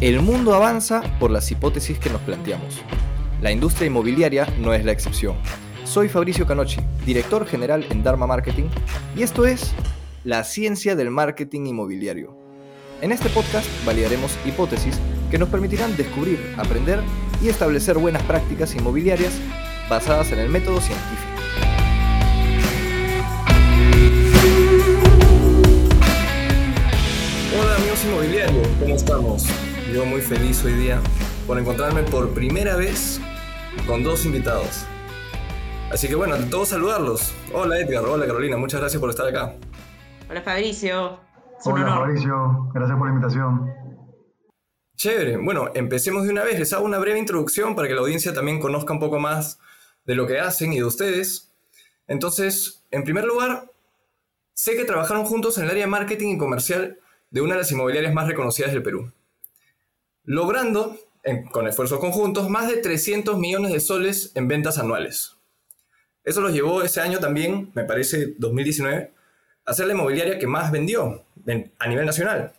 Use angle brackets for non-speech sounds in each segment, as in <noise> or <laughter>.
El mundo avanza por las hipótesis que nos planteamos. La industria inmobiliaria no es la excepción. Soy Fabricio Canochi, director general en Dharma Marketing, y esto es La ciencia del marketing inmobiliario. En este podcast validaremos hipótesis que nos permitirán descubrir, aprender y establecer buenas prácticas inmobiliarias basadas en el método científico. Hola amigos inmobiliarios, ¿cómo estamos? Yo muy feliz hoy día por encontrarme por primera vez con dos invitados. Así que bueno, de todos saludarlos. Hola Edgar, hola Carolina, muchas gracias por estar acá. Hola Fabricio. hola Fabricio, gracias por la invitación. Chévere, bueno, empecemos de una vez. Les hago una breve introducción para que la audiencia también conozca un poco más de lo que hacen y de ustedes. Entonces, en primer lugar, sé que trabajaron juntos en el área de marketing y comercial de una de las inmobiliarias más reconocidas del Perú logrando, con esfuerzos conjuntos, más de 300 millones de soles en ventas anuales. Eso los llevó ese año también, me parece 2019, a ser la inmobiliaria que más vendió a nivel nacional.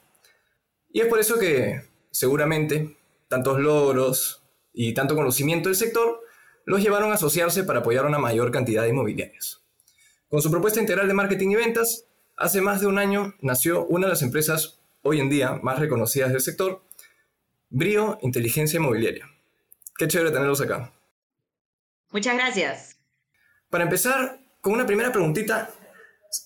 Y es por eso que seguramente tantos logros y tanto conocimiento del sector los llevaron a asociarse para apoyar una mayor cantidad de inmobiliarias. Con su propuesta integral de marketing y ventas, hace más de un año nació una de las empresas hoy en día más reconocidas del sector, Brío Inteligencia Inmobiliaria. Qué chévere tenerlos acá. Muchas gracias. Para empezar, con una primera preguntita,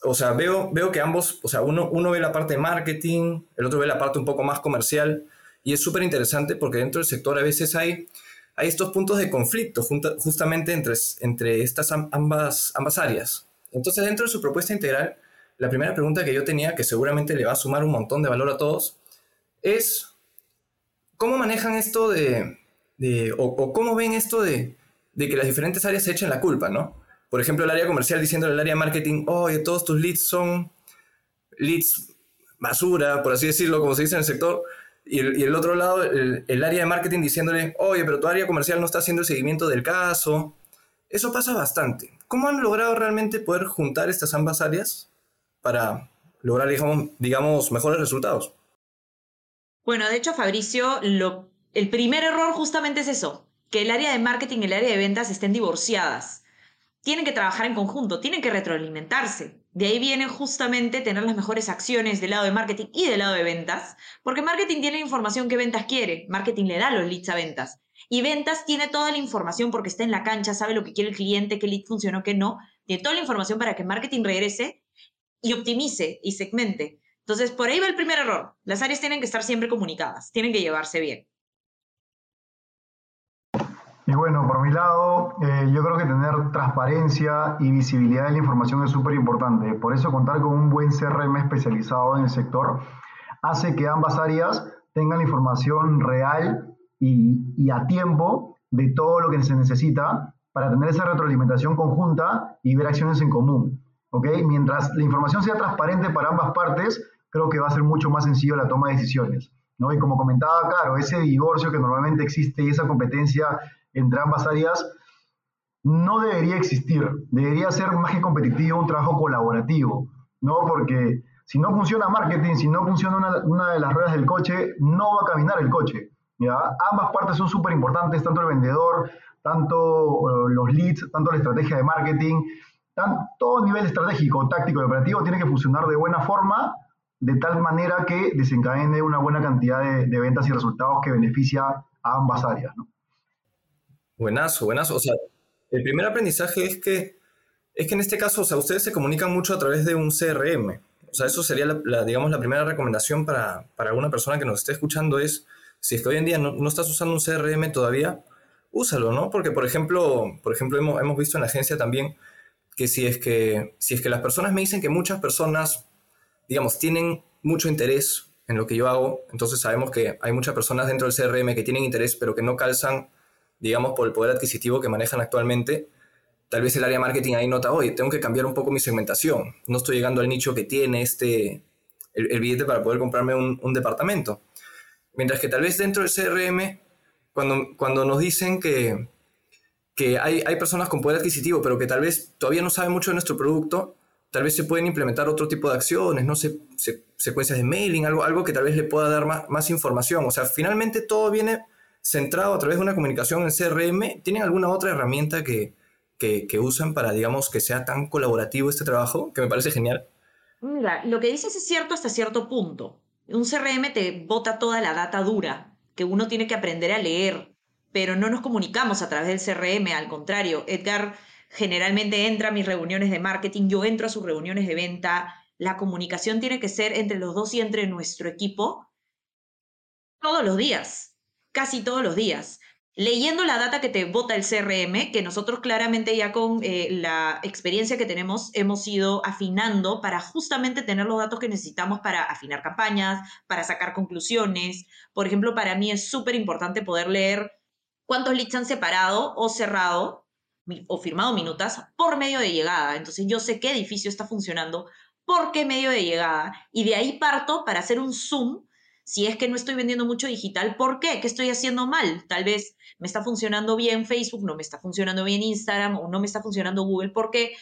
o sea, veo, veo que ambos, o sea, uno, uno ve la parte de marketing, el otro ve la parte un poco más comercial, y es súper interesante porque dentro del sector a veces hay, hay estos puntos de conflicto justamente entre, entre estas ambas, ambas áreas. Entonces, dentro de su propuesta integral, la primera pregunta que yo tenía, que seguramente le va a sumar un montón de valor a todos, es ¿Cómo manejan esto de, o, cómo ven esto de, que las diferentes áreas se echen la culpa, ¿no? Por ejemplo, el área comercial diciéndole al área marketing, oye, todos tus leads son leads basura, por así decirlo, como se dice en el sector. Y el, otro lado, el, el, área de marketing diciéndole, oye, pero tu área comercial no está haciendo el seguimiento del caso. Eso pasa bastante. ¿Cómo han logrado realmente poder juntar estas ambas áreas para lograr, digamos, digamos mejores resultados? Bueno, de hecho, Fabricio, el primer error justamente es eso, que el área de marketing y el área de ventas estén divorciadas. Tienen que trabajar en conjunto, tienen que retroalimentarse. De ahí viene justamente tener las mejores acciones del lado de marketing y del lado de ventas, porque marketing tiene la información que ventas quiere, marketing le da los leads a ventas. Y ventas tiene toda la información porque está en la cancha, sabe lo que quiere el cliente, qué lead funcionó, qué no. Tiene toda la información para que marketing regrese y optimice y segmente. Entonces, por ahí va el primer error. Las áreas tienen que estar siempre comunicadas, tienen que llevarse bien. Y bueno, por mi lado, eh, yo creo que tener transparencia y visibilidad de la información es súper importante. Por eso contar con un buen CRM especializado en el sector hace que ambas áreas tengan la información real y, y a tiempo de todo lo que se necesita para tener esa retroalimentación conjunta y ver acciones en común. ¿ok? Mientras la información sea transparente para ambas partes, creo que va a ser mucho más sencillo la toma de decisiones. ¿no? Y como comentaba, claro, ese divorcio que normalmente existe y esa competencia entre ambas áreas no debería existir. Debería ser más que competitivo un trabajo colaborativo, ¿no? Porque si no funciona marketing, si no funciona una, de las ruedas del coche, no va a caminar el coche. ¿ya? Ambas partes son súper importantes, tanto el vendedor, tanto eh, los leads, tanto la estrategia de marketing, tanto, todo nivel estratégico, táctico y operativo tiene que funcionar de buena forma de tal manera que desencadene una buena cantidad de, ventas y resultados que beneficia a ambas áreas. ¿no? Buenazo, buenazo. O sea, el primer aprendizaje es que, es que en este caso, o sea, ustedes se comunican mucho a través de un CRM. O sea, eso sería, la, digamos, la primera recomendación para, para, alguna persona que nos esté escuchando es, si es que hoy en día no, no, estás usando un CRM todavía, úsalo, ¿no? Porque, por ejemplo, por ejemplo hemos, hemos visto en la agencia también que si es que, si es que las personas me dicen que muchas personas digamos, tienen mucho interés en lo que yo hago, entonces sabemos que hay muchas personas dentro del CRM que tienen interés, pero que no calzan, digamos, por el poder adquisitivo que manejan actualmente. Tal vez el área marketing ahí nota, oye, tengo que cambiar un poco mi segmentación. No estoy llegando al nicho que tiene este, el, billete para poder comprarme un, departamento. Mientras que tal vez dentro del CRM, cuando, cuando nos dicen que, que hay, hay personas con poder adquisitivo, pero que tal vez todavía no saben mucho de nuestro producto, tal vez se pueden implementar otro tipo de acciones, no sé, secuencias de mailing, algo, algo que tal vez le pueda dar más, más información. O sea, finalmente todo viene centrado a través de una comunicación en CRM. ¿Tienen alguna otra herramienta que, que, que usan para, digamos, que sea tan colaborativo este trabajo? Que me parece genial. Mira, lo que dices es cierto hasta cierto punto. Un CRM te bota toda la data dura que uno tiene que aprender a leer, pero no nos comunicamos a través del CRM, al contrario, Edgar generalmente entra a mis reuniones de marketing, yo entro a sus reuniones de venta, la comunicación tiene que ser entre los dos y entre nuestro equipo todos los días, casi todos los días. Leyendo la data que te bota el CRM, que nosotros claramente ya con eh, la experiencia que tenemos hemos ido afinando para justamente tener los datos que necesitamos para afinar campañas, para sacar conclusiones. Por ejemplo, para mí es súper importante poder leer cuántos leads han separado o cerrado o firmado minutas por medio de llegada. Entonces yo sé qué edificio está funcionando, por qué medio de llegada. Y de ahí parto para hacer un zoom. Si es que no estoy vendiendo mucho digital, ¿por qué? ¿Qué estoy haciendo mal? Tal vez me está funcionando bien Facebook, no me está funcionando bien Instagram o no me está funcionando Google, porque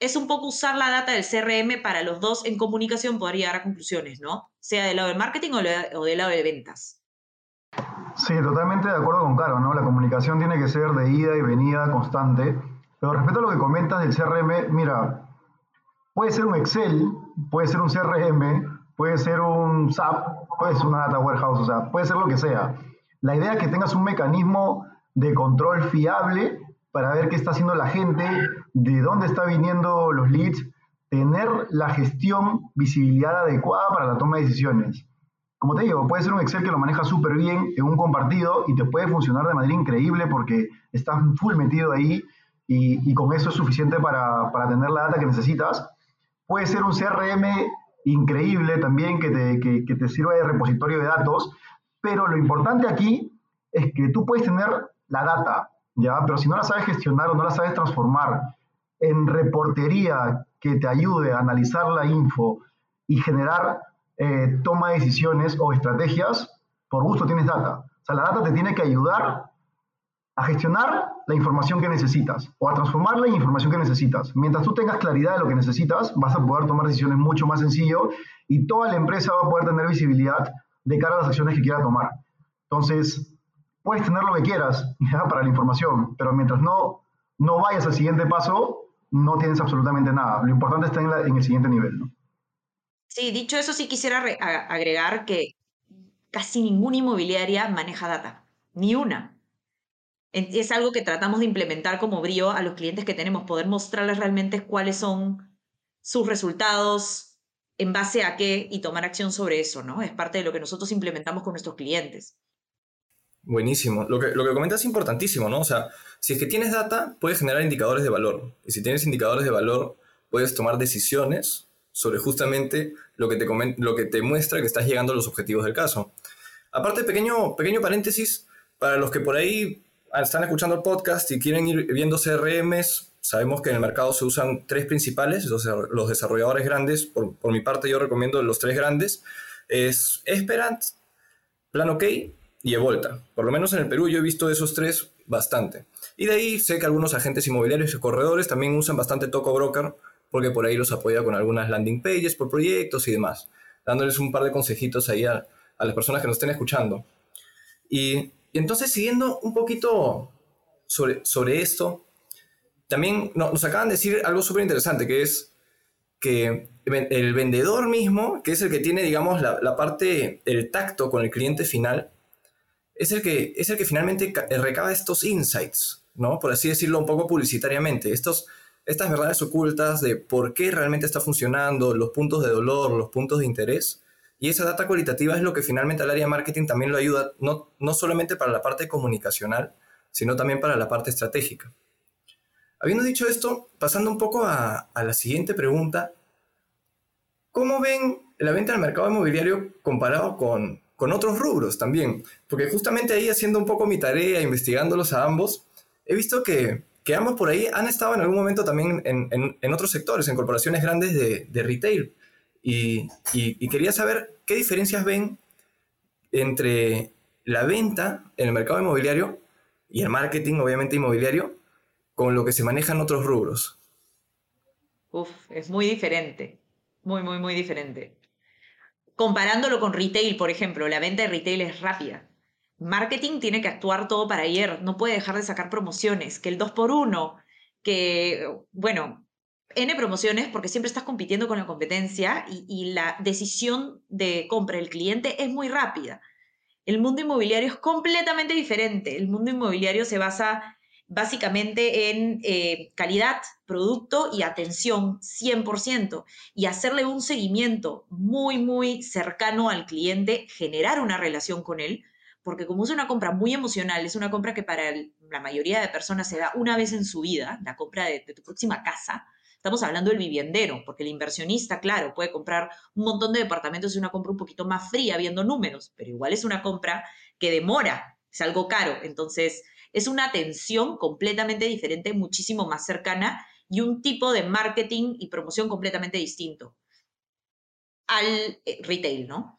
es un poco usar la data del CRM para los dos en comunicación poder llegar a conclusiones, ¿no? Sea del lado del marketing o del lado de ventas. Sí, totalmente de acuerdo con Caro, ¿no? La comunicación tiene que ser de ida y venida constante. Pero respecto a lo que comentas del CRM, mira, puede ser un Excel, puede ser un CRM, puede ser un SAP, puede ser una data warehouse, o sea, puede ser lo que sea. La idea es que tengas un mecanismo de control fiable para ver qué está haciendo la gente, de dónde está viniendo los leads, tener la gestión, visibilidad adecuada para la toma de decisiones como te digo, puede ser un Excel que lo maneja súper bien en un compartido y te puede funcionar de manera increíble porque estás full metido ahí y, con eso es suficiente para, tener la data que necesitas. Puede ser un CRM increíble también que te, que te sirva de repositorio de datos, pero lo importante aquí es que tú puedes tener la data, ¿ya? Pero si no la sabes gestionar o no la sabes transformar en reportería que te ayude a analizar la info y generar eh, toma decisiones o estrategias, por gusto tienes data. O sea, la data te tiene que ayudar a gestionar la información que necesitas o a transformarla en información que necesitas. Mientras tú tengas claridad de lo que necesitas, vas a poder tomar decisiones mucho más sencillo y toda la empresa va a poder tener visibilidad de cara a las acciones que quiera tomar. Entonces, puedes tener lo que quieras <laughs> para la información, pero mientras no, no vayas al siguiente paso, no tienes absolutamente nada. Lo importante está en, en el siguiente nivel. Sí, dicho eso, sí quisiera agregar que casi ninguna inmobiliaria maneja data, ni una. Es algo que tratamos de implementar como brío a los clientes que tenemos, poder mostrarles realmente cuáles son sus resultados, en base a qué y tomar acción sobre eso, ¿no? Es parte de lo que nosotros implementamos con nuestros clientes. Buenísimo. Lo que, lo que comentas es importantísimo, ¿no? O sea, si es que tienes data, puedes generar indicadores de valor. Y si tienes indicadores de valor, puedes tomar decisiones sobre justamente lo que te, lo que te muestra que estás llegando a los objetivos del caso. Aparte, pequeño, pequeño paréntesis, para los que por ahí están escuchando el podcast y quieren ir viendo CRMs, sabemos que en el mercado se usan tres principales, los, desarrolladores grandes, por, por, mi parte yo recomiendo los tres grandes, es Esperant, Plan OK y Evolta. Por lo menos en el Perú yo he visto esos tres bastante. Y de ahí sé que algunos agentes inmobiliarios y corredores también usan bastante Toco Broker porque por ahí los apoya con algunas landing pages por proyectos y demás, dándoles un par de consejitos ahí a, las personas que nos estén escuchando. Y, entonces, siguiendo un poquito sobre, sobre esto, también nos acaban de decir algo súper interesante, que es que el vendedor mismo, que es el que tiene, digamos, la, la, parte, el tacto con el cliente final, es el, que, es el que finalmente recaba estos insights, ¿no? Por así decirlo un poco publicitariamente, estos, estas verdades ocultas de por qué realmente está funcionando, los puntos de dolor, los puntos de interés. Y esa data cualitativa es lo que finalmente al área de marketing también lo ayuda, no, no solamente para la parte comunicacional, sino también para la parte estratégica. Habiendo dicho esto, pasando un poco a, a la siguiente pregunta, ¿cómo ven la venta del mercado inmobiliario comparado con, con otros rubros también? Porque justamente ahí haciendo un poco mi tarea, investigándolos a ambos, he visto que que ambos por ahí han estado en algún momento también en, otros sectores, en corporaciones grandes de, retail. Y, quería saber qué diferencias ven entre la venta en el mercado inmobiliario y el marketing, obviamente inmobiliario, con lo que se maneja en otros rubros. Uf, es muy diferente. Muy, muy, muy diferente. Comparándolo con retail, por ejemplo, la venta de retail es rápida. Marketing tiene que actuar todo para ayer, no puede dejar de sacar promociones, que el 2x1, que, bueno, N promociones porque siempre estás compitiendo con la competencia y, la decisión de compra del cliente es muy rápida. El mundo inmobiliario es completamente diferente. El mundo inmobiliario se basa básicamente en eh, calidad, producto y atención 100%, y hacerle un seguimiento muy, muy cercano al cliente, generar una relación con él, porque como es una compra muy emocional, es una compra que para la mayoría de personas se da una vez en su vida, la compra de, tu próxima casa, Estamos hablando del viviendero, porque el inversionista, claro, puede comprar un montón de departamentos y una compra un poquito más fría viendo números, pero igual es una compra que demora, es algo caro. Entonces, es una atención completamente diferente, muchísimo más cercana y un tipo de marketing y promoción completamente distinto al eh, retail, ¿no?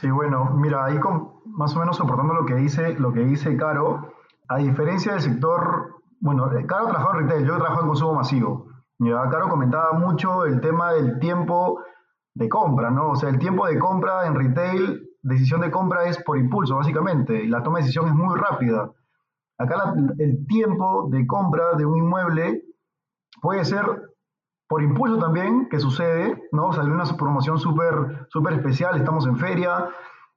Sí, bueno, mira, ahí con, más o menos soportando lo que dice, lo que dice Caro, a diferencia del sector, bueno, Caro trabajó en retail, yo trabajo en consumo masivo. Ya, Caro comentaba mucho el tema del tiempo de compra, ¿no? O sea, el tiempo de compra en retail decisión de compra es por impulso, básicamente, y la toma de decisión es muy rápida. Acá el tiempo de compra de un inmueble puede ser por impulso también, que sucede, ¿no? Salió una promoción súper super especial, estamos en feria,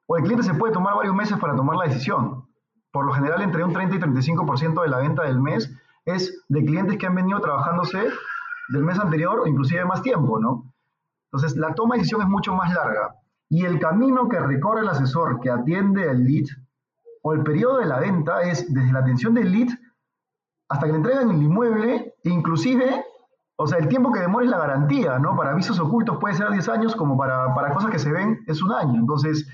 o el cliente se puede tomar varios meses para tomar la decisión. Por lo general, entre un 30 y 35% de la venta del mes es de clientes que han venido trabajándose del mes anterior o inclusive más tiempo, ¿no? Entonces, la toma de decisión es mucho más larga. Y el camino que recorre el asesor que atiende el lead o el periodo de la venta es desde la atención del lead hasta que le entregan el inmueble, inclusive, o sea, el tiempo que demora es la garantía, ¿no? Para avisos ocultos puede ser 10 años, como para, para cosas que se ven es un año. Entonces,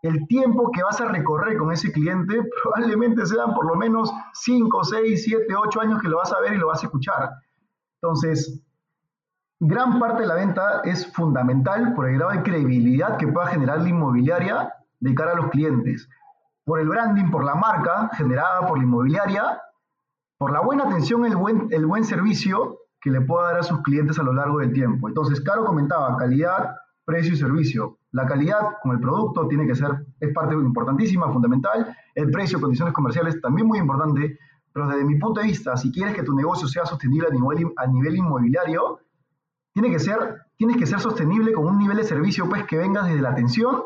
el tiempo que vas a recorrer con ese cliente <laughs> probablemente sean por lo menos 5, 6, 7, 8 años que lo vas a ver y lo vas a escuchar. Entonces, gran parte de la venta es fundamental por el grado de credibilidad que pueda generar la inmobiliaria de cara a los clientes, por el branding, por la marca generada por la inmobiliaria, por la buena atención, el buen, el buen servicio que le pueda dar a sus clientes a lo largo del tiempo. Entonces, Caro comentaba calidad, precio y servicio. La calidad con el producto tiene que ser, es parte importantísima, fundamental. El precio, condiciones comerciales, también muy importante. Pero desde mi punto de vista, si quieres que tu negocio sea sostenible a nivel, a nivel inmobiliario, tiene que ser, tienes que ser sostenible con un nivel de servicio pues, que venga desde la atención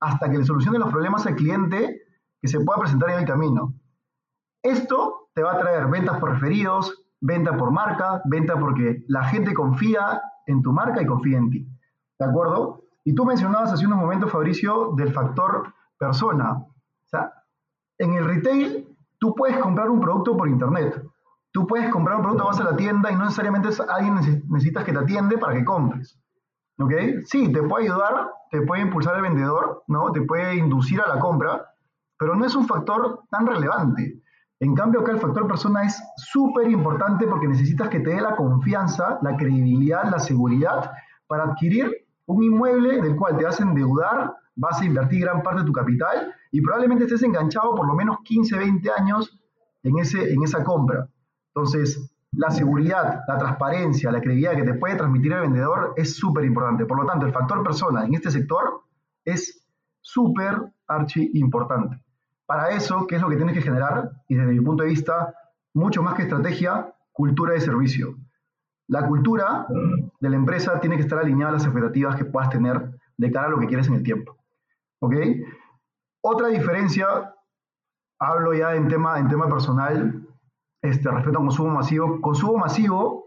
hasta que le solucione los problemas al cliente que se pueda presentar en el camino. Esto te va a traer ventas por referidos, venta por marca, venta porque la gente confía en tu marca y confía en ti. ¿De acuerdo? Y tú mencionabas hace unos momentos, Fabricio, del factor persona. O sea, en el retail tú puedes comprar un producto por internet, Tú puedes comprar un producto, vas a la tienda y no necesariamente alguien necesitas que te atiende para que compres. ¿Ok? Sí, te puede ayudar, te puede impulsar el vendedor, ¿no? Te puede inducir a la compra, pero no es un factor tan relevante. En cambio, acá el factor persona es súper importante porque necesitas que te dé la confianza, la credibilidad, la seguridad para adquirir un inmueble del cual te vas a endeudar, vas a invertir gran parte de tu capital y probablemente estés enganchado por lo menos 15, 20 años en, ese, en esa compra. Entonces, la seguridad, la transparencia, la credibilidad que te puede transmitir el vendedor es súper importante. Por lo tanto, el factor persona en este sector es súper archi importante. Para eso, ¿qué es lo que tienes que generar? Y desde mi punto de vista, mucho más que estrategia, cultura de servicio. La cultura de la empresa tiene que estar alineada a las expectativas que puedas tener de cara a lo que quieres en el tiempo. ¿Ok? Otra diferencia, hablo ya en tema, en tema personal, este, respecto a consumo masivo. Consumo masivo,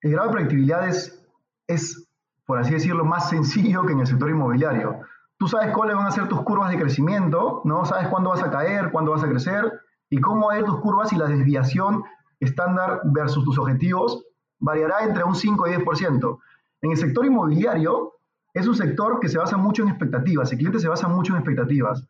el grado de predictibilidad es, es, por así decirlo, más sencillo que en el sector inmobiliario. Tú sabes cuáles van a ser tus curvas de crecimiento, ¿no? Sabes cuándo vas a caer, cuándo vas a crecer y cómo ir tus curvas y la desviación estándar versus tus objetivos variará entre un 5 y 10%. En el sector inmobiliario es un sector que se basa mucho en expectativas, el cliente se basa mucho en expectativas.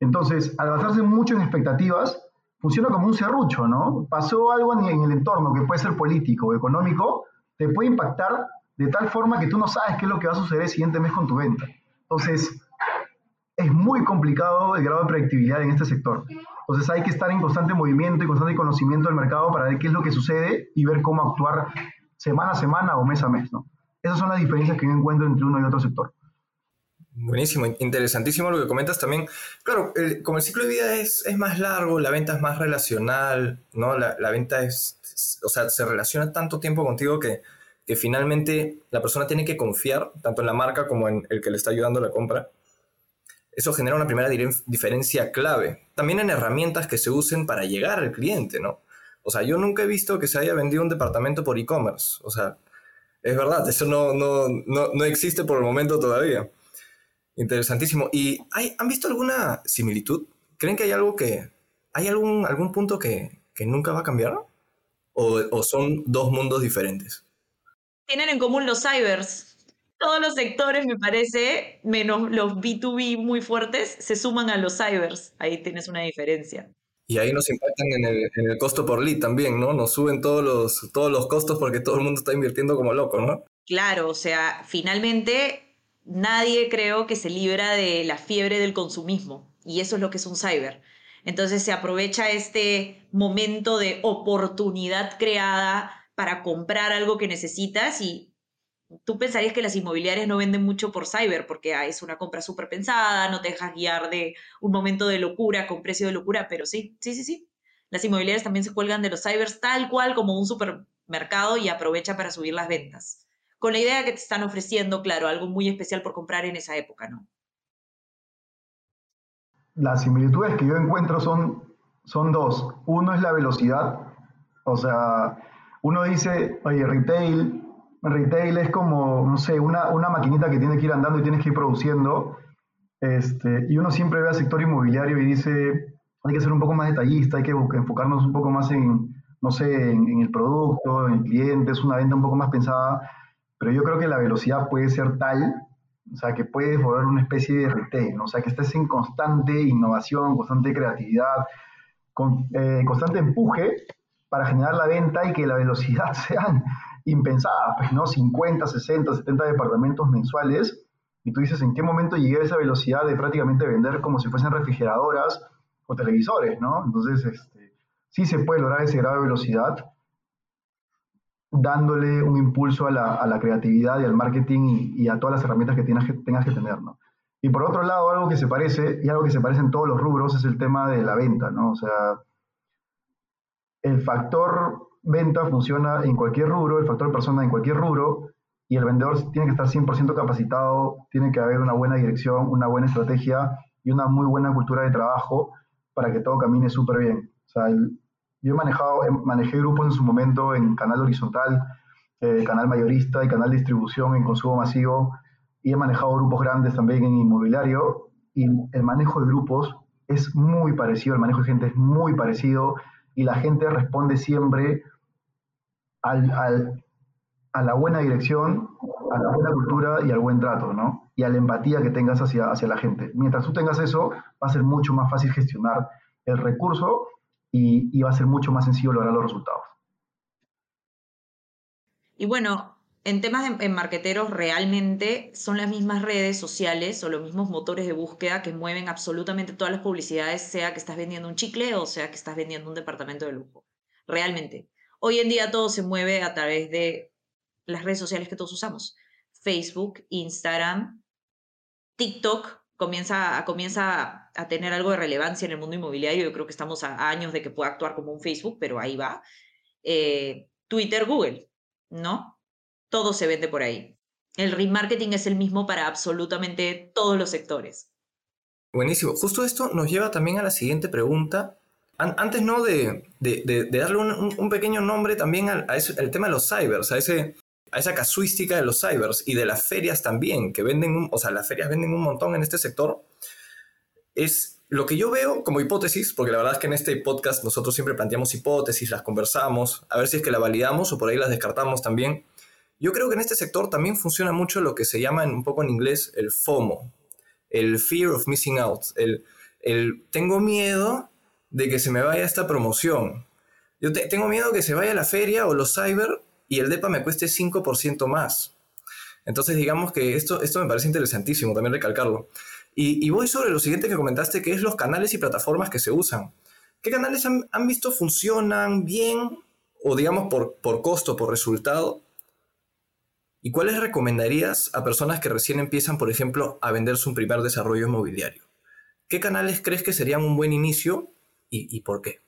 Entonces, al basarse mucho en expectativas, funciona como un serrucho, ¿no? Pasó algo en el entorno que puede ser político o económico, te puede impactar de tal forma que tú no sabes qué es lo que va a suceder el siguiente mes con tu venta. Entonces, es muy complicado el grado de predictibilidad en este sector. Entonces hay que estar en constante movimiento y constante conocimiento del mercado para ver qué es lo que sucede y ver cómo actuar semana a semana o mes a mes. Esas son las diferencias que yo encuentro entre uno y otro sector. Buenísimo, interesantísimo lo que comentas también. Claro, como el ciclo de vida es, es, más largo, la venta es más relacional, ¿no? La, venta es, o sea, se relaciona tanto tiempo contigo que, que finalmente la persona tiene que confiar tanto en la marca como en el que le está ayudando la compra. Eso genera una primera diferencia clave. También en herramientas que se usen para llegar al cliente, ¿no? O sea, yo nunca he visto que se haya vendido un departamento por e-commerce. O sea, es verdad, eso no, no, no, no existe por el momento todavía. Interesantísimo. ¿Y hay, han visto alguna similitud? ¿Creen que hay algo que... ¿Hay algún, algún punto que, que nunca va a cambiar? ¿O, ¿O, son dos mundos diferentes? Tienen en común los cybers. Todos los sectores, me parece, menos los B2B muy fuertes, se suman a los cybers. Ahí tienes una diferencia. Y ahí nos impactan en el, en el, costo por lead también, ¿no? Nos suben todos los, todos los costos porque todo el mundo está invirtiendo como loco, ¿no? Claro, o sea, finalmente nadie creo que se libra de la fiebre del consumismo y eso es lo que es un cyber. Entonces se aprovecha este momento de oportunidad creada para comprar algo que necesitas y tú pensarías que las inmobiliarias no venden mucho por cyber porque ah, es una compra súper pensada, no te dejas guiar de un momento de locura con precio de locura, pero sí, sí, sí, sí. Las inmobiliarias también se cuelgan de los cybers tal cual como un supermercado y aprovecha para subir las ventas con la idea que te están ofreciendo, claro, algo muy especial por comprar en esa época, ¿no? Las similitudes que yo encuentro son, son dos. Uno es la velocidad, o sea, uno dice, oye, retail, retail es como, no sé, una, una maquinita que tiene que ir andando y tienes que ir produciendo. Este, y uno siempre ve al sector inmobiliario y dice, hay que ser un poco más detallista, hay que enfocarnos un poco más en, no sé, en, en el producto, en el cliente, es una venta un poco más pensada pero yo creo que la velocidad puede ser tal, o sea, que puedes volver una especie de retail, o sea, que estés en constante innovación, constante creatividad, con, eh, constante empuje para generar la venta y que la velocidad <laughs> sean impensadas, pues, ¿no? 50, 60, 70 departamentos mensuales, y tú dices, ¿en qué momento llegué a esa velocidad de prácticamente vender como si fuesen refrigeradoras o televisores, ¿no? Entonces, este, sí se puede lograr ese grado de velocidad, dándole un impulso a la, creatividad y al marketing y, a todas las herramientas que que, tengas que tener, ¿no? Y por otro lado, algo que se parece, y algo que se parece en todos los rubros, es el tema de la venta, ¿no? O sea, el factor venta funciona en cualquier rubro, el factor persona en cualquier rubro, y el vendedor tiene que estar 100% capacitado, tiene que haber una buena dirección, una buena estrategia y una muy buena cultura de trabajo para que todo camine súper bien. O sea, yo he manejado, manejé grupos en su momento en canal horizontal, eh, canal mayorista y canal distribución en consumo masivo, y he manejado grupos grandes también en inmobiliario, y el manejo de grupos es muy parecido, el manejo de gente es muy parecido, y la gente responde siempre a la buena dirección, a la buena cultura y al buen trato, ¿no? Y a la empatía que tengas hacia, hacia la gente. Mientras tú tengas eso, va a ser mucho más fácil gestionar el recurso y, va a ser mucho más sencillo lograr los resultados. Y bueno, en temas de en marqueteros realmente son las mismas redes sociales o los mismos motores de búsqueda que mueven absolutamente todas las publicidades, sea que estás vendiendo un chicle o sea que estás vendiendo un departamento de lujo. Realmente. Hoy en día todo se mueve a través de las redes sociales que todos usamos. Facebook, Instagram, TikTok, comienza, comienza a tener algo de relevancia en el mundo inmobiliario. Yo creo que estamos a años de que pueda actuar como un Facebook, pero ahí va. Eh, Twitter, Google, ¿no? Todo se vende por ahí. El remarketing es el mismo para absolutamente todos los sectores. Buenísimo. Justo esto nos lleva también a la siguiente pregunta. antes, ¿no? De, de, darle un, pequeño nombre también al, al tema de los cybers, a ese, a esa casuística de los cybers y de las ferias también, que venden, o sea, las ferias venden un montón en este sector, es lo que yo veo como hipótesis, porque la verdad es que en este podcast nosotros siempre planteamos hipótesis, las conversamos, a ver si es que la validamos o por ahí las descartamos también. Yo creo que en este sector también funciona mucho lo que se llama un poco en inglés el FOMO, el Fear of Missing Out, el, el tengo miedo de que se me vaya esta promoción. Yo tengo miedo que se vaya la feria o los cyber y el DEPA me cueste 5% más. Entonces, digamos que esto, esto me parece interesantísimo también recalcarlo. Y, voy sobre lo siguiente que comentaste, que es los canales y plataformas que se usan. ¿Qué canales han, visto funcionan bien o digamos por, por costo, por resultado? ¿Y cuáles recomendarías a personas que recién empiezan, por ejemplo, a vender su primer desarrollo inmobiliario? ¿Qué canales crees que serían un buen inicio y, por qué?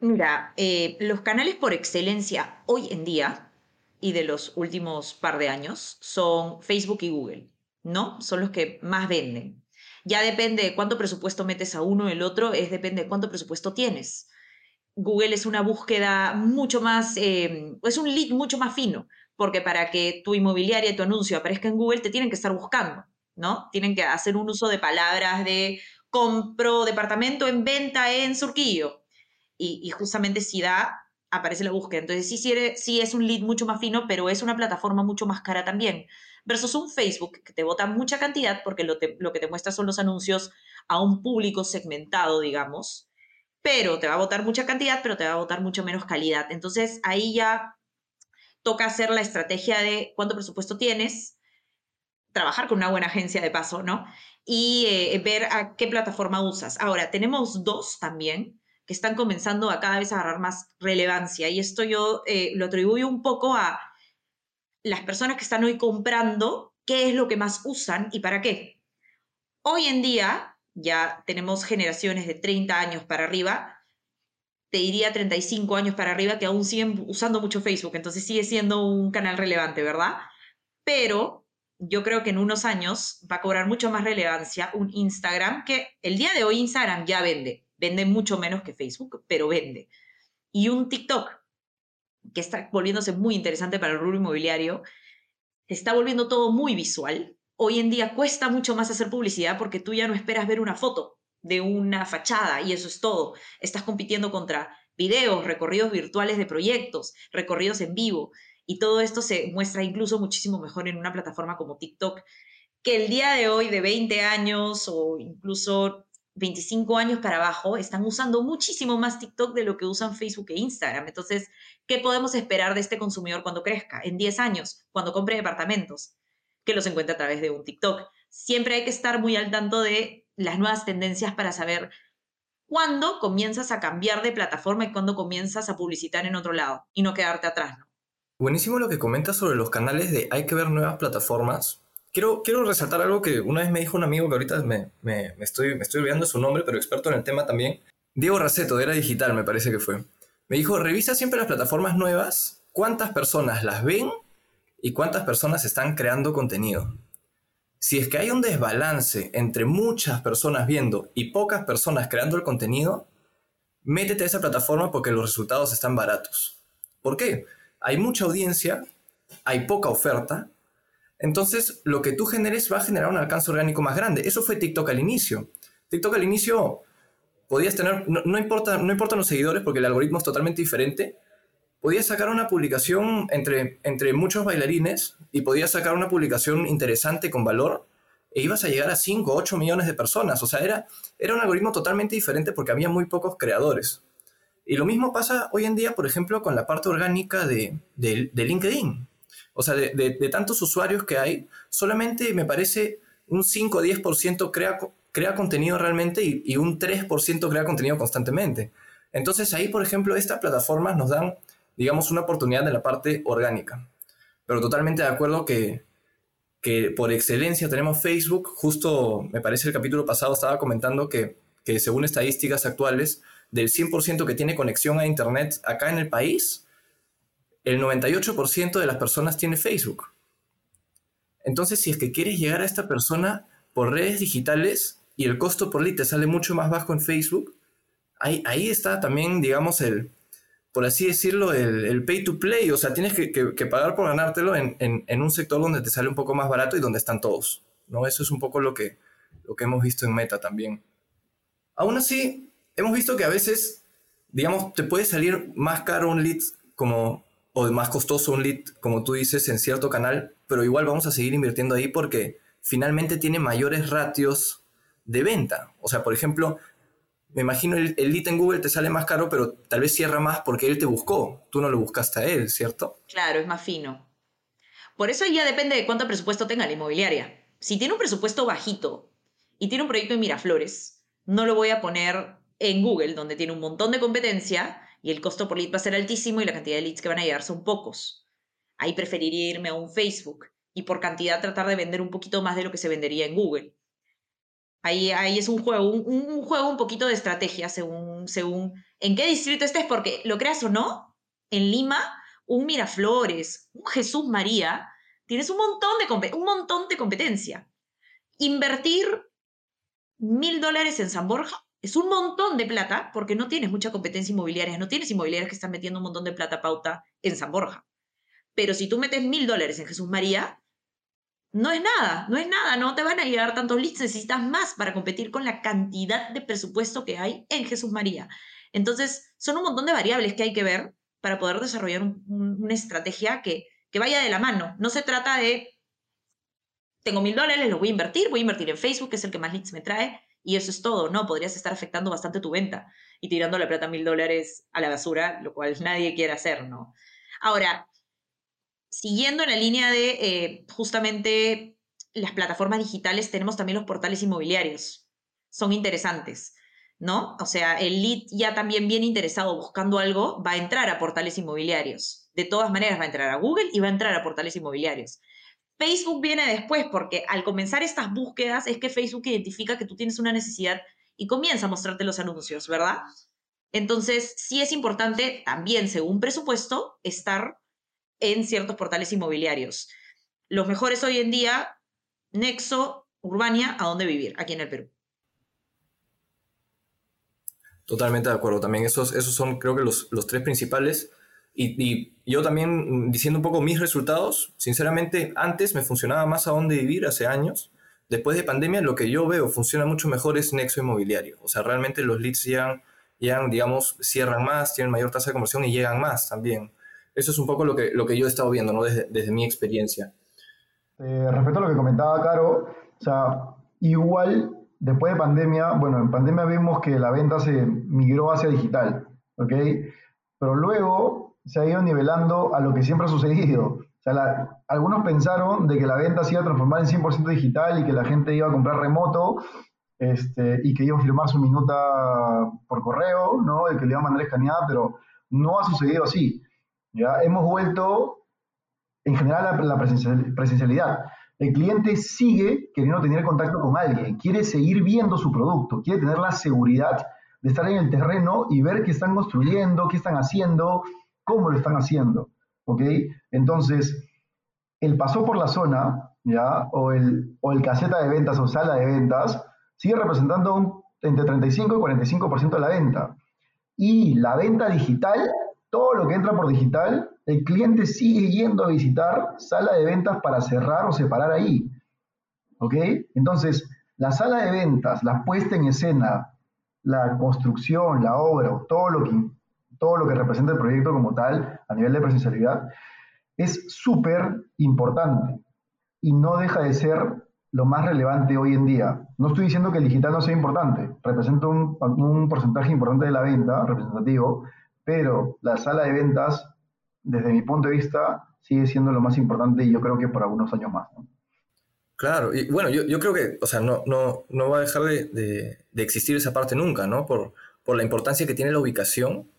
Mira, eh, los canales por excelencia hoy en día y de los últimos par de años son Facebook y Google, ¿no? Son los que más venden. Ya depende de cuánto presupuesto metes a uno o el otro, es depende de cuánto presupuesto tienes. Google es una búsqueda mucho más, eh, es un lead mucho más fino porque para que tu inmobiliaria y tu anuncio aparezca en Google te tienen que estar buscando, ¿no? Tienen que hacer un uso de palabras de compro departamento en venta en Surquillo. Y, justamente si da, aparece la búsqueda. Entonces sí, es un lead mucho más fino, pero es una plataforma mucho más cara también. Versus un Facebook que te vota mucha cantidad porque lo, lo que te muestra son los anuncios a un público segmentado, digamos. Pero te va a votar mucha cantidad, pero te va a votar mucho menos calidad. Entonces ahí ya toca hacer la estrategia de cuánto presupuesto tienes, trabajar con una buena agencia de paso, ¿no? Y eh, ver a qué plataforma usas. Ahora, tenemos dos también que están comenzando a cada vez agarrar más relevancia y esto yo eh, lo atribuyo un poco a las personas que están hoy comprando, qué es lo que más usan y para qué. Hoy en día ya tenemos generaciones de 30 años para arriba te diría 35 años para arriba, que aún siguen usando mucho Facebook, entonces sigue siendo un canal relevante, ¿verdad? Pero yo creo que en unos años va a cobrar mucho más relevancia un Instagram, que el día de hoy Instagram ya vende, vende mucho menos que Facebook, pero vende. Y un TikTok, que está volviéndose muy interesante para el rubro inmobiliario, está volviendo todo muy visual. Hoy en día cuesta mucho más hacer publicidad porque tú ya no esperas ver una foto, de una fachada y eso es todo. Estás compitiendo contra videos, recorridos virtuales de proyectos, recorridos en vivo y todo esto se muestra incluso muchísimo mejor en una plataforma como TikTok que el día de hoy de 20 años o incluso 25 años para abajo están usando muchísimo más TikTok de lo que usan Facebook e Instagram. Entonces, ¿qué podemos esperar de este consumidor cuando crezca? En 10 años, cuando compre departamentos, que los encuentre a través de un TikTok. Siempre hay que estar muy al tanto de las nuevas tendencias para saber cuándo comienzas a cambiar de plataforma y cuándo comienzas a publicitar en otro lado y no quedarte atrás. Buenísimo lo que comentas sobre los canales de hay que ver nuevas plataformas. Quiero, quiero resaltar algo que una vez me dijo un amigo que ahorita me, estoy, me estoy olvidando su nombre, pero experto en el tema también. Diego Raceto, de Era Digital, me parece que fue. Me dijo, revisa siempre las plataformas nuevas, cuántas personas las ven y cuántas personas están creando contenido si es que hay un desbalance entre muchas personas viendo y pocas personas creando el contenido, métete a esa plataforma porque los resultados están baratos. ¿Por qué? Hay mucha audiencia, hay poca oferta, entonces lo que tú generes va a generar un alcance orgánico más grande. Eso fue TikTok al inicio. TikTok al inicio podías tener, no, importa, no importan los seguidores porque el algoritmo es totalmente diferente, podías sacar una publicación entre, entre muchos bailarines y podías sacar una publicación interesante con valor e ibas a llegar a 5 o 8 millones de personas. O sea, era, era un algoritmo totalmente diferente porque había muy pocos creadores. Y lo mismo pasa hoy en día, por ejemplo, con la parte orgánica de, de, LinkedIn. O sea, de, de, tantos usuarios que hay, solamente me parece un 5 o 10% crea, crea contenido realmente y, y un 3% crea contenido constantemente. Entonces ahí, por ejemplo, estas plataformas nos dan digamos, una oportunidad de la parte orgánica. Pero totalmente de acuerdo que, que por excelencia tenemos Facebook. Justo, me parece el capítulo pasado estaba comentando que, según estadísticas actuales, del 100% que tiene conexión a Internet acá en el país, el 98% de las personas tiene Facebook. Entonces, si es que quieres llegar a esta persona por redes digitales y el costo por lead sale mucho más bajo en Facebook, ahí, ahí está también, digamos, el, por así decirlo, el, pay to play. O sea, tienes que, pagar por ganártelo en, un sector donde te sale un poco más barato y donde están todos. ¿no? Eso es un poco lo que, lo que hemos visto en Meta también. Aún así, hemos visto que a veces, digamos, te puede salir más caro un lead como, o más costoso un lead, como tú dices, en cierto canal, pero igual vamos a seguir invirtiendo ahí porque finalmente tiene mayores ratios de venta. O sea, por ejemplo, me imagino el, el, lead en Google te sale más caro, pero tal vez cierra más porque él te buscó, tú no lo buscaste a él, ¿cierto? Claro, es más fino. Por eso ya depende de cuánto presupuesto tenga la inmobiliaria. Si tiene un presupuesto bajito y tiene un proyecto en Miraflores, no lo voy a poner en Google, donde tiene un montón de competencia y el costo por lead va a ser altísimo y la cantidad de leads que van a llegar son pocos. ahí preferiría irme a un Facebook y por cantidad tratar de vender un poquito más de lo que se vendería en Google. Ahí, es un juego, un, juego un poquito de estrategia según, según en qué distrito estés, porque lo creas o no, en Lima, un Miraflores, un Jesús María, tienes un montón de, un montón de competencia. Invertir mil dólares en San Borja es un montón de plata porque no tienes mucha competencia inmobiliaria, no tienes inmobiliarias que están metiendo un montón de plata pauta en San Borja. Pero si tú metes mil dólares en Jesús María, no es nada, no es nada, no te van a llegar tantos leads, necesitas más para competir con la cantidad de presupuesto que hay en Jesús María. Entonces, son un montón de variables que hay que ver para poder desarrollar una estrategia que, que vaya de la mano. No se trata de, tengo mil dólares, los voy a invertir, voy a invertir en Facebook, que es el que más leads me trae, y eso es todo, ¿no? Podrías estar afectando bastante tu venta y tirando la plata mil dólares a la basura, lo cual nadie quiere hacer, ¿no? Ahora, siguiendo en la línea de eh, justamente las plataformas digitales, tenemos también los portales inmobiliarios. Son interesantes, ¿no? O sea, el lead ya también bien interesado buscando algo va a entrar a portales inmobiliarios. De todas maneras va a entrar a Google y va a entrar a portales inmobiliarios. Facebook viene después porque al comenzar estas búsquedas es que Facebook identifica que tú tienes una necesidad y comienza a mostrarte los anuncios, ¿verdad? Entonces, sí es importante también, según presupuesto, estar en ciertos portales inmobiliarios. Los mejores hoy en día, Nexo, Urbania, ¿a dónde vivir? Aquí en el Perú. Totalmente de acuerdo. También esos, esos son, creo que, los, los tres principales. Y, yo también, diciendo un poco mis resultados, sinceramente, antes me funcionaba más a dónde vivir hace años. Después de pandemia, lo que yo veo funciona mucho mejor es Nexo Inmobiliario. O sea, realmente los leads llegan, llegan digamos, cierran más, tienen mayor tasa de conversión y llegan más también. Eso es un poco lo que, lo que yo he estado viendo, ¿no? Desde, desde mi experiencia. Eh, respecto a lo que comentaba Caro, o sea, igual después de pandemia, bueno, en pandemia vimos que la venta se migró hacia digital, ¿ok? Pero luego se ha ido nivelando a lo que siempre ha sucedido. O sea, algunos pensaron de que la venta se iba a transformar en 100% digital y que la gente iba a comprar remoto este, y que iba a firmar su minuta por correo, ¿no? Y que le iba a mandar escaneada, pero no ha sucedido así. ¿Ya? Hemos vuelto en general a la presencialidad. El cliente sigue queriendo tener contacto con alguien, quiere seguir viendo su producto, quiere tener la seguridad de estar en el terreno y ver qué están construyendo, qué están haciendo, cómo lo están haciendo. ¿Ok? Entonces, el paso por la zona, ¿ya? O el, o el caseta de ventas o sala de ventas, sigue representando un, entre 35 y 45% de la venta. Y la venta digital todo lo que entra por digital, el cliente sigue yendo a visitar sala de ventas para cerrar o separar ahí. ¿Ok? Entonces, la sala de ventas, la puesta en escena, la construcción, la obra, todo lo que, representa el proyecto como tal a nivel de presencialidad, es súper importante y no deja de ser lo más relevante hoy en día. No estoy diciendo que el digital no sea importante, representa un porcentaje importante de la venta, representativo, pero la sala de ventas, desde mi punto de vista, sigue siendo lo más importante y yo creo que por algunos años más. Claro, y bueno, yo, creo que, o sea, no, no, no va a dejar de, existir esa parte nunca, ¿no? Por, por la importancia que tiene la ubicación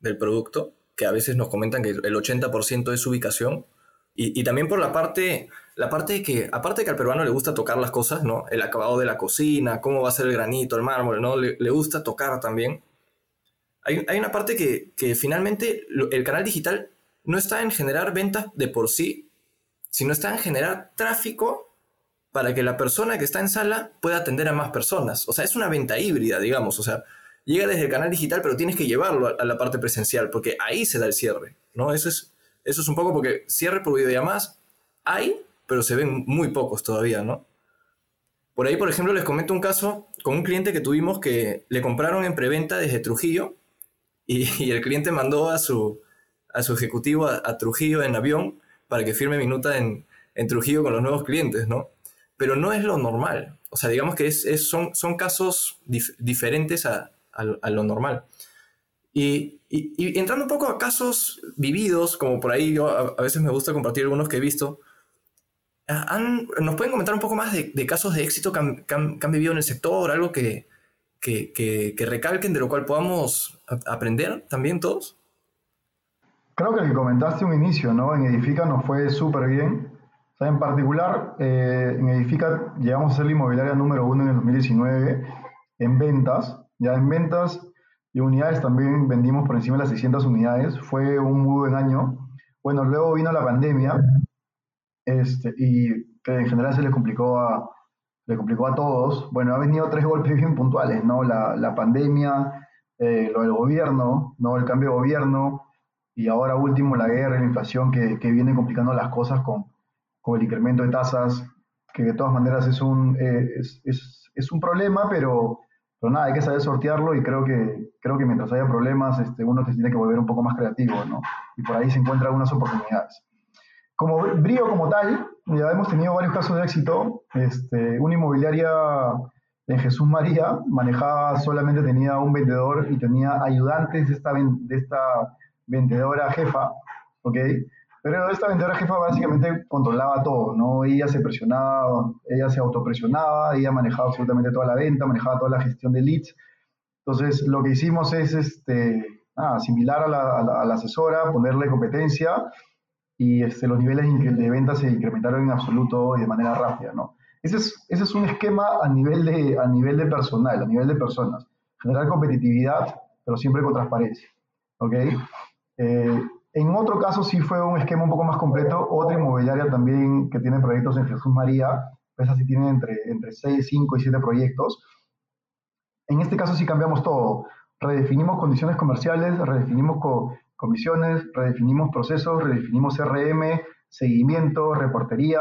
del producto, que a veces nos comentan que el 80% es ubicación, y, también por la parte, la parte de que, aparte de que al peruano le gusta tocar las cosas, ¿no? El acabado de la cocina, cómo va a ser el granito, el mármol, ¿no? Le, le gusta tocar también hay, una parte que, finalmente el canal digital no está en generar ventas de por sí, sino está en generar tráfico para que la persona que está en sala pueda atender a más personas. O sea, es una venta híbrida, digamos. O sea, llega desde el canal digital, pero tienes que llevarlo a, la parte presencial, porque ahí se da el cierre, ¿no? Eso es, eso es un poco porque cierre por videollamadas hay, pero se ven muy pocos todavía, ¿no? Por ahí, por ejemplo, les comento un caso con un cliente que tuvimos que le compraron en preventa desde Trujillo <laughs> y, el cliente mandó a su, a su ejecutivo a, Trujillo en avión para que firme minuta en, en Trujillo con los nuevos clientes, ¿no? Pero no es lo normal. O sea, digamos que es, son, son casos diferentes a, a, lo normal. Y, y, entrando un poco a casos vividos, como por ahí yo a, veces me gusta compartir algunos que he visto, ¿nos pueden comentar un poco más de, de casos de éxito que han, que han, vivido en el sector? Algo que, que, que, recalquen, de lo cual podamos aprender también todos? Creo que el que comentaste un inicio, ¿no? En Edifica nos fue súper bien. O sea, en particular, eh, en Edifica llegamos a ser la inmobiliaria número uno en el 2019 en ventas. Ya en ventas y unidades también vendimos por encima de las 600 unidades. Fue un muy buen año. Bueno, luego vino la pandemia este, y que en general se le complicó a, le complicó a todos. Bueno, ha venido tres golpes bien puntuales, ¿no? La, pandemia, eh, lo del gobierno, ¿no? El cambio de gobierno, y ahora último la guerra y la inflación que, viene complicando las cosas con, con, el incremento de tasas, que de todas maneras es un, eh, es, es, un problema, pero, pero nada, hay que saber sortearlo y creo que, creo que mientras haya problemas este, uno te tiene que volver un poco más creativo, ¿no? Y por ahí se encuentran algunas oportunidades. Como Brío como tal, ya hemos tenido varios casos de éxito. Este, una inmobiliaria en Jesús María manejaba, solamente tenía un vendedor y tenía ayudantes de esta, de esta vendedora jefa, ¿ok? Pero esta vendedora jefa básicamente controlaba todo, ¿no? Ella se presionaba, ella se autopresionaba, ella manejaba absolutamente toda la venta, manejaba toda la gestión de leads. Entonces, lo que hicimos es este, similar a la, a, la, asesora, ponerle competencia y este, los niveles de venta se incrementaron en absoluto y de manera rápida, ¿no? Ese es, ese es un esquema a nivel, de, a nivel de personal, a nivel de personas. Generar competitividad, pero siempre con transparencia, ¿ok? Eh, en otro caso sí fue un esquema un poco más completo, otra inmobiliaria también que tiene proyectos en Jesús María, esa sí tiene entre, entre 6, 5 y 7 proyectos. En este caso sí cambiamos todo, redefinimos condiciones comerciales, redefinimos comisiones, redefinimos procesos, redefinimos CRM, seguimiento, reportería,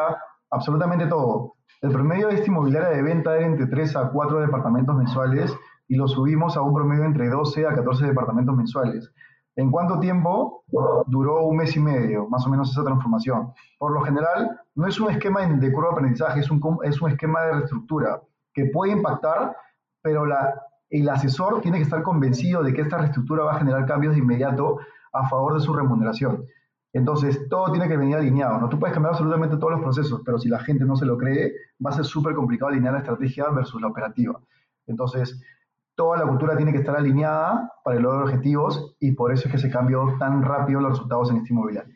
absolutamente todo. El promedio de esta inmobiliaria de venta era entre 3 a 4 departamentos mensuales y lo subimos a un promedio entre 12 a 14 departamentos mensuales. ¿En cuánto tiempo? Duró un mes y medio, más o menos esa transformación. Por lo general, no es un esquema de curva de aprendizaje, es un, es un esquema de reestructura que puede impactar, pero la, el asesor tiene que estar convencido de que esta reestructura va a generar cambios de inmediato a favor de su remuneración. Entonces, todo tiene que venir alineado. ¿no? Tú puedes cambiar absolutamente todos los procesos, pero si la gente no se lo cree, va a ser súper complicado alinear la estrategia versus la operativa. Entonces, toda la cultura tiene que estar alineada para el logro de objetivos y por eso es que se cambió tan rápido los resultados en este inmobiliario.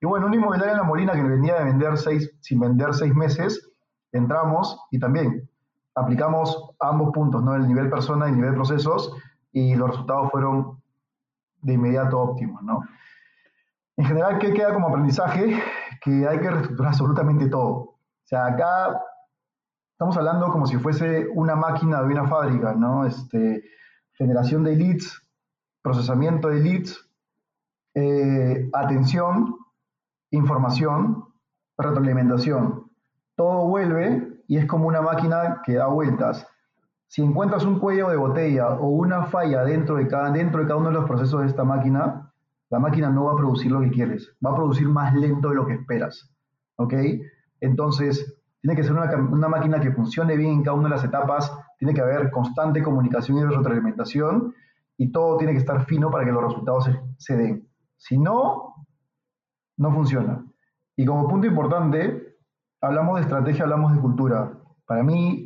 Y bueno, un inmobiliario en La Molina que venía de vender seis, sin vender seis meses, entramos y también aplicamos ambos puntos, ¿no? el nivel persona y el nivel procesos, y los resultados fueron de inmediato óptimos. ¿no? En general, ¿qué queda como aprendizaje? Que hay que reestructurar absolutamente todo. O sea, acá estamos hablando como si fuese una máquina de una fábrica, ¿no? Este, generación de leads, procesamiento de leads, eh, atención, información, retroalimentación. Todo vuelve y es como una máquina que da vueltas. Si encuentras un cuello de botella o una falla dentro de cada, dentro de cada uno de los procesos de esta máquina, la máquina no va a producir lo que quieres, va a producir más lento de lo que esperas. ¿Ok? Entonces, tiene que ser una, una, máquina que funcione bien en cada una de las etapas, tiene que haber constante comunicación y retroalimentación y todo tiene que estar fino para que los resultados se, se den. Si no, no funciona. Y como punto importante, hablamos de estrategia, hablamos de cultura. Para mí,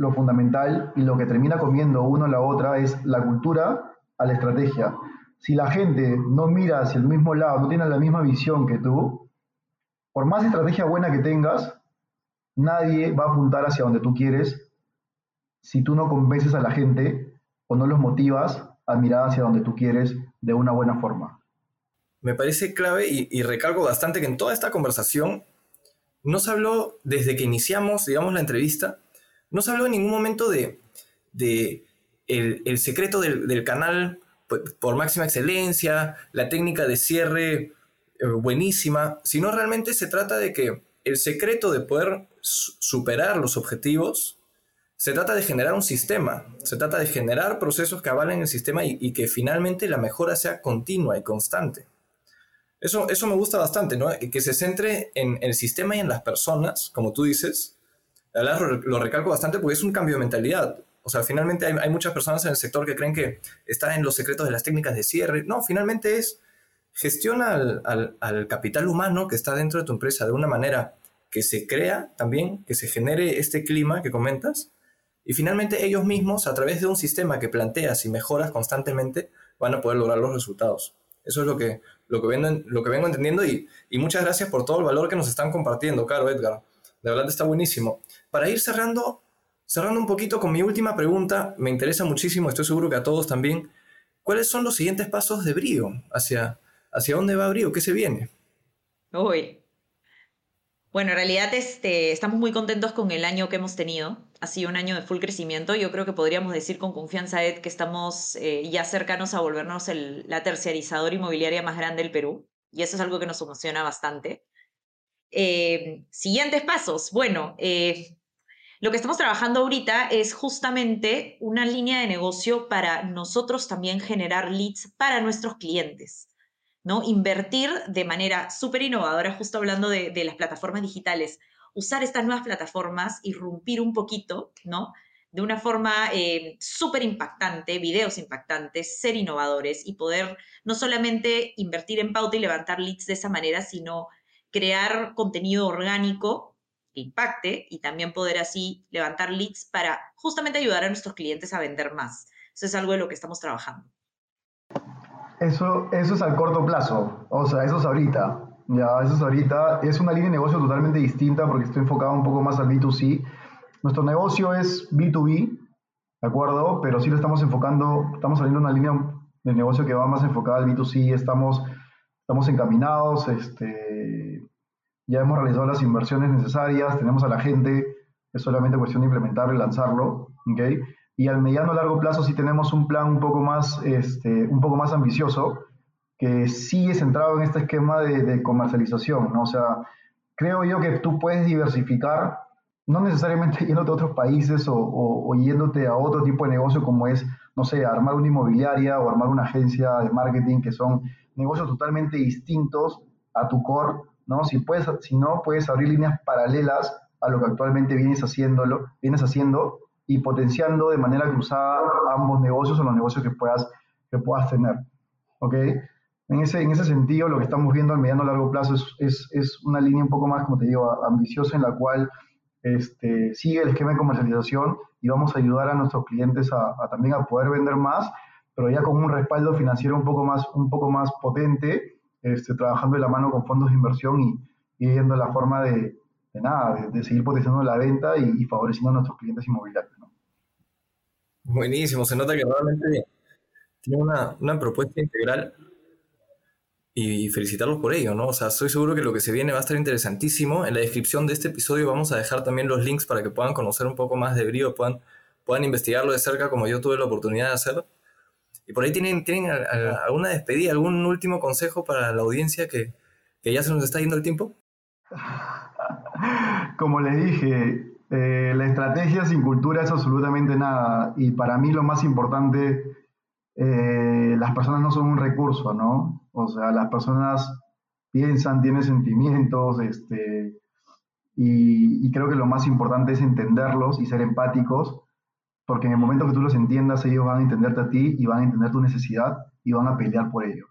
lo fundamental y lo que termina comiendo uno la otra es la cultura a la estrategia. Si la gente no mira hacia el mismo lado, no tiene la misma visión que tú, por más estrategia buena que tengas, Nadie va a apuntar hacia donde tú quieres si tú no convences a la gente o no los motivas a mirar hacia donde tú quieres de una buena forma. Me parece clave y, y recalco bastante que en toda esta conversación no se habló, desde que iniciamos, digamos, la entrevista, no se habló en ningún momento de, el, secreto del, canal por máxima excelencia, la técnica de cierre eh, buenísima, sino realmente se trata de que el secreto de poder superar los objetivos se trata de generar un sistema, se trata de generar procesos que avalen el sistema y, que finalmente la mejora sea continua y constante. Eso, eso me gusta bastante, ¿no? Que se centre en el sistema y en las personas, como tú dices. Lo recalco bastante porque es un cambio de mentalidad. O sea, finalmente hay, muchas personas en el sector que creen que está en los secretos de las técnicas de cierre. No, finalmente es gestiona al, al, al capital humano que está dentro de tu empresa de una manera que se crea también, que se genere este clima que comentas, y finalmente ellos mismos, a través de un sistema que planteas y mejoras constantemente, van a poder lograr los resultados. Eso es lo que, lo que, vengo, lo que vengo entendiendo y muchas gracias por todo el valor que nos están compartiendo, Caro Edgar. De verdad está buenísimo. Para ir cerrando, cerrando un poquito con mi última pregunta, me interesa muchísimo, estoy seguro que a todos también, ¿cuáles son los siguientes pasos de Brío? ¿Hacia, hacia dónde va Brío? ¿Qué se viene? Uy. Bueno, en realidad este, estamos muy contentos con el año que hemos tenido. Ha sido un año de full crecimiento. Yo creo que podríamos decir con confianza, Ed, que estamos eh, ya cercanos a volvernos la terciarizadora inmobiliaria más grande del Perú. Y eso es algo que nos emociona bastante. Eh, siguientes pasos. Bueno, eh, lo que estamos trabajando ahorita es justamente una línea de negocio para nosotros también generar leads para nuestros clientes. ¿no? Invertir de manera súper innovadora, justo hablando de, las plataformas digitales, usar estas nuevas plataformas, irrumpir un poquito, ¿no? De una forma eh, súper impactante, videos impactantes, ser innovadores y poder no solamente invertir en pauta y levantar leads de esa manera, sino crear contenido orgánico que impacte y también poder así levantar leads para justamente ayudar a nuestros clientes a vender más. Eso es algo de lo que estamos trabajando. Eso, eso es al corto plazo, o sea, eso es ahorita. Ya, eso es ahorita. Es una línea de negocio totalmente distinta porque estoy enfocado un poco más al B2C. Nuestro negocio es B2B, ¿de acuerdo? Pero sí lo estamos enfocando, estamos saliendo una línea de negocio que va más enfocada al B2C. Estamos, estamos encaminados, este, ya hemos realizado las inversiones necesarias, tenemos a la gente, es solamente cuestión de implementarlo y lanzarlo, ¿ok? y al mediano largo plazo sí tenemos un plan un poco más, este, un poco más ambicioso que sigue centrado en este esquema de, comercialización, ¿no? O sea, creo yo que tú puedes diversificar, no necesariamente <laughs> yéndote a otros países o, o, yéndote a otro tipo de negocio como es, no sé, armar una inmobiliaria o armar una agencia de marketing, que son negocios totalmente distintos a tu core, ¿no? Si, puedes, si no, puedes abrir líneas paralelas a lo que actualmente vienes, haciéndolo, vienes haciendo y potenciando de manera cruzada ambos negocios o los negocios que puedas, que puedas tener. ¿Ok? En ese, en ese sentido, lo que estamos viendo al mediano largo plazo es, es, es, una línea un poco más, como te digo, ambiciosa en la cual este, sigue el esquema de comercialización y vamos a ayudar a nuestros clientes a, también a poder vender más, pero ya con un respaldo financiero un poco más, un poco más potente, este, trabajando de la mano con fondos de inversión y, viendo la forma de, de nada, de, seguir potenciando la venta y, y, favoreciendo a nuestros clientes inmobiliarios. Buenísimo, se nota que realmente tiene una, una propuesta integral y felicitarlos por ello, ¿no? O sea, estoy seguro que lo que se viene va a estar interesantísimo. En la descripción de este episodio vamos a dejar también los links para que puedan conocer un poco más de Brío, puedan, puedan investigarlo de cerca como yo tuve la oportunidad de hacer. Y por ahí tienen, tienen alguna despedida, algún último consejo para la audiencia que, que ya se nos está yendo el tiempo. <laughs> Como les dije, eh, la estrategia sin cultura es absolutamente nada. Y para mí lo más importante, eh, las personas no son un recurso, ¿no? O sea, las personas piensan, tienen sentimientos, este, y, creo que lo más importante es entenderlos y ser empáticos, porque en el momento que tú los entiendas, ellos van a entenderte a ti y van a entender tu necesidad y van a pelear por ello.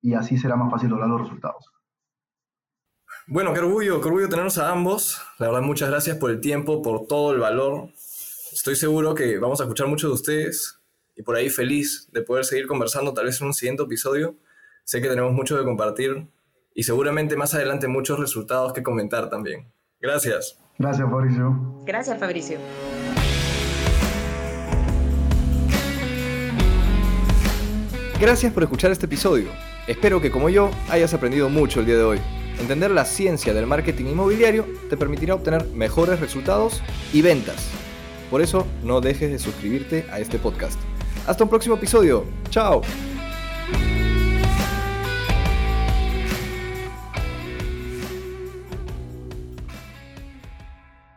Y así será más fácil lograr los resultados. Bueno, qué orgullo, qué orgullo tenernos a ambos. La verdad, muchas gracias por el tiempo, por todo el valor. Estoy seguro que vamos a escuchar mucho de ustedes y por ahí feliz de poder seguir conversando tal vez en un siguiente episodio. Sé que tenemos mucho que compartir y seguramente más adelante muchos resultados que comentar también. Gracias. Gracias, Fabricio. Gracias, Fabricio. Gracias por escuchar este episodio. Espero que como yo hayas aprendido mucho el día de hoy. Entender la ciencia del marketing inmobiliario te permitirá obtener mejores resultados y ventas. Por eso, no dejes de suscribirte a este podcast. Hasta un próximo episodio. ¡Chao!